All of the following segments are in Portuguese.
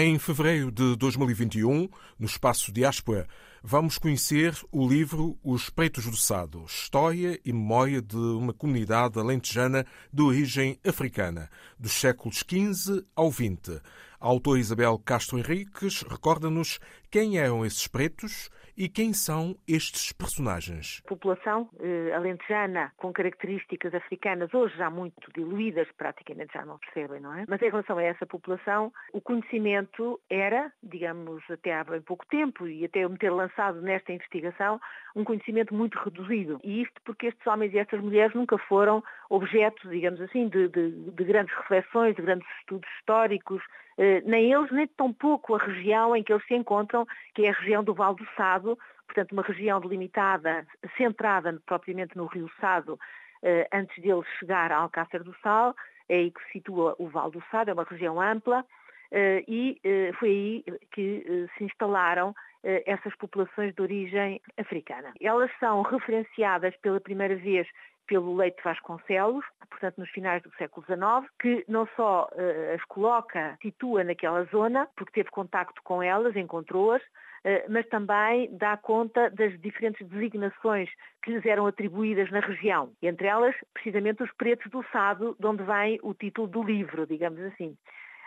Em fevereiro de 2021, no espaço Diáspora, vamos conhecer o livro Os Pretos do Sado, História e Memória de uma Comunidade Alentejana de Origem Africana, dos séculos XV ao XX. A autora Isabel Castro Henriques recorda-nos quem eram esses pretos e quem são estes personagens. População eh, alentejana com características africanas, hoje já muito diluídas, praticamente já não percebem, não é? Mas em relação a essa população, o conhecimento era, digamos, até há bem pouco tempo e até eu me ter lançado nesta investigação, um conhecimento muito reduzido. E isto porque estes homens e estas mulheres nunca foram objeto, digamos assim, de, de, de grandes reflexões, de grandes estudos históricos, nem eles, nem tão pouco a região em que eles se encontram, que é a região do Val do Sado, portanto uma região delimitada, centrada propriamente no Rio Sado, eh, antes dele chegar a Alcácer do Sal, é aí que se situa o Val do Sado, é uma região ampla, eh, e foi aí que se instalaram essas populações de origem africana. Elas são referenciadas pela primeira vez pelo Leite Vasconcelos, portanto nos finais do século XIX, que não só uh, as coloca, situa naquela zona, porque teve contacto com elas, encontrou-as, uh, mas também dá conta das diferentes designações que lhes eram atribuídas na região, entre elas precisamente os pretos do Sado, de onde vem o título do livro, digamos assim.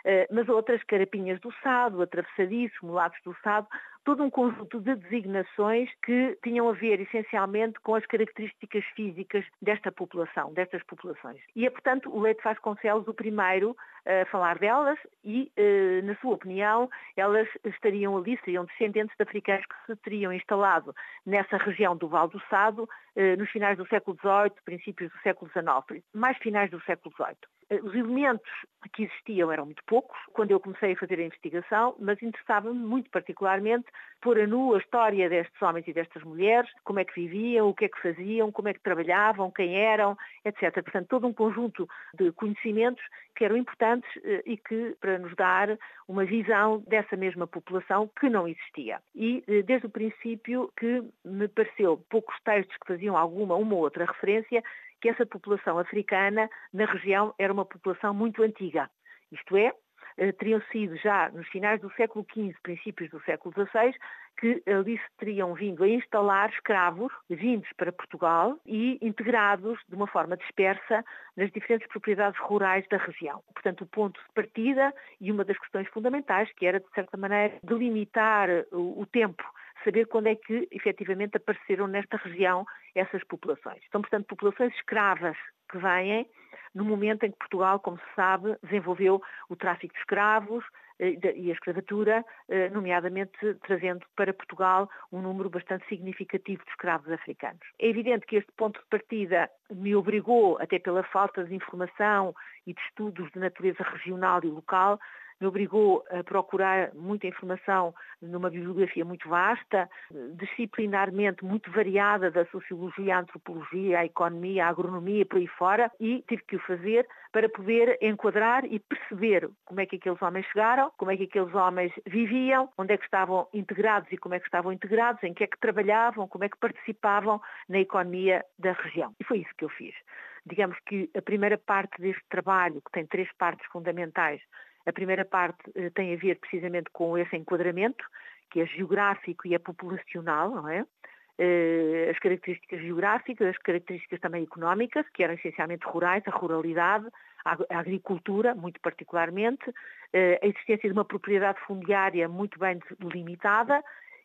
Uh, mas outras, carapinhas do Sado, atravessadiço, mulatos do Sado, todo um conjunto de designações que tinham a ver essencialmente com as características físicas desta população, destas populações. E é, portanto, o Leite Vasconcelos o primeiro a falar delas e, eh, na sua opinião, elas estariam ali, seriam descendentes de africanos que se teriam instalado nessa região do Val do Sado eh, nos finais do século XVIII, princípios do século XIX, mais finais do século XVIII. Eh, os elementos que existiam eram muito poucos quando eu comecei a fazer a investigação, mas interessava-me muito particularmente pôr a nu a história destes homens e destas mulheres, como é que viviam, o que é que faziam, como é que trabalhavam, quem eram, etc. Portanto, todo um conjunto de conhecimentos que eram importantes eh, e que para nos dar uma visão dessa mesma população que não existia. E eh, desde o princípio que me pareceu poucos textos que faziam alguma uma ou outra referência que essa população africana na região era uma população muito antiga. Isto é, teriam sido já nos finais do século XV, princípios do século XVI, que ali se teriam vindo a instalar escravos vindos para Portugal e integrados de uma forma dispersa nas diferentes propriedades rurais da região. Portanto, o ponto de partida e uma das questões fundamentais, que era, de certa maneira, delimitar o tempo saber quando é que efetivamente apareceram nesta região essas populações. São, portanto, populações escravas que vêm no momento em que Portugal, como se sabe, desenvolveu o tráfico de escravos eh, e a escravatura, eh, nomeadamente trazendo para Portugal um número bastante significativo de escravos africanos. É evidente que este ponto de partida me obrigou, até pela falta de informação e de estudos de natureza regional e local, me obrigou a procurar muita informação numa bibliografia muito vasta, disciplinarmente muito variada da sociologia, a antropologia, a economia, a agronomia, por aí fora, e tive que o fazer para poder enquadrar e perceber como é que aqueles homens chegaram, como é que aqueles homens viviam, onde é que estavam integrados e como é que estavam integrados, em que é que trabalhavam, como é que participavam na economia da região. E foi isso que eu fiz. Digamos que a primeira parte deste trabalho, que tem três partes fundamentais, a primeira parte eh, tem a ver precisamente com esse enquadramento, que é geográfico e é populacional, não é? Eh, as características geográficas, as características também económicas, que eram essencialmente rurais, a ruralidade, a agricultura, muito particularmente, eh, a existência de uma propriedade fundiária muito bem delimitada,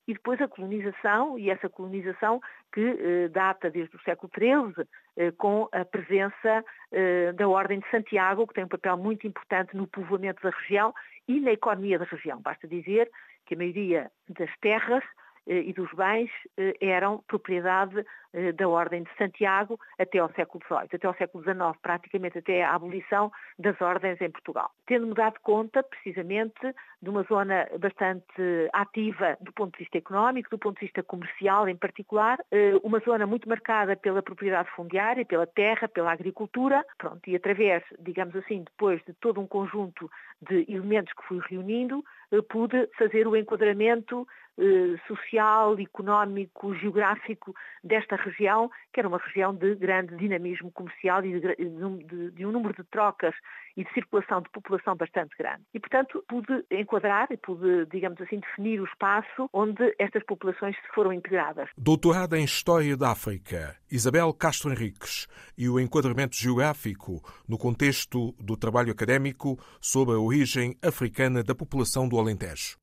e depois a colonização, e essa colonização que eh, data desde o século XIII, eh, com a presença eh, da Ordem de Santiago, que tem um papel muito importante no povoamento da região e na economia da região. Basta dizer que a maioria das terras e dos bens eh, eram propriedade eh, da Ordem de Santiago até ao século XVIII, até ao século XIX, praticamente até a abolição das ordens em Portugal. Tendo-me dado conta, precisamente, de uma zona bastante ativa do ponto de vista económico, do ponto de vista comercial em particular, uma zona muito marcada pela propriedade fundiária, pela terra, pela agricultura, pronto, e através, digamos assim, depois de todo um conjunto de elementos que fui reunindo, pude fazer o enquadramento eh, social, económico, geográfico desta região, que era uma região de grande dinamismo comercial e de, de, de um número de trocas e de circulação de população bastante grande. E, portanto, pude enquadrar e pude, digamos assim, definir o espaço onde estas populações se foram integradas. Doutorada em História da África, Isabel Castro Henriques, e o enquadramento geográfico no contexto do trabalho académico sobre a origem africana da população do Alentejo.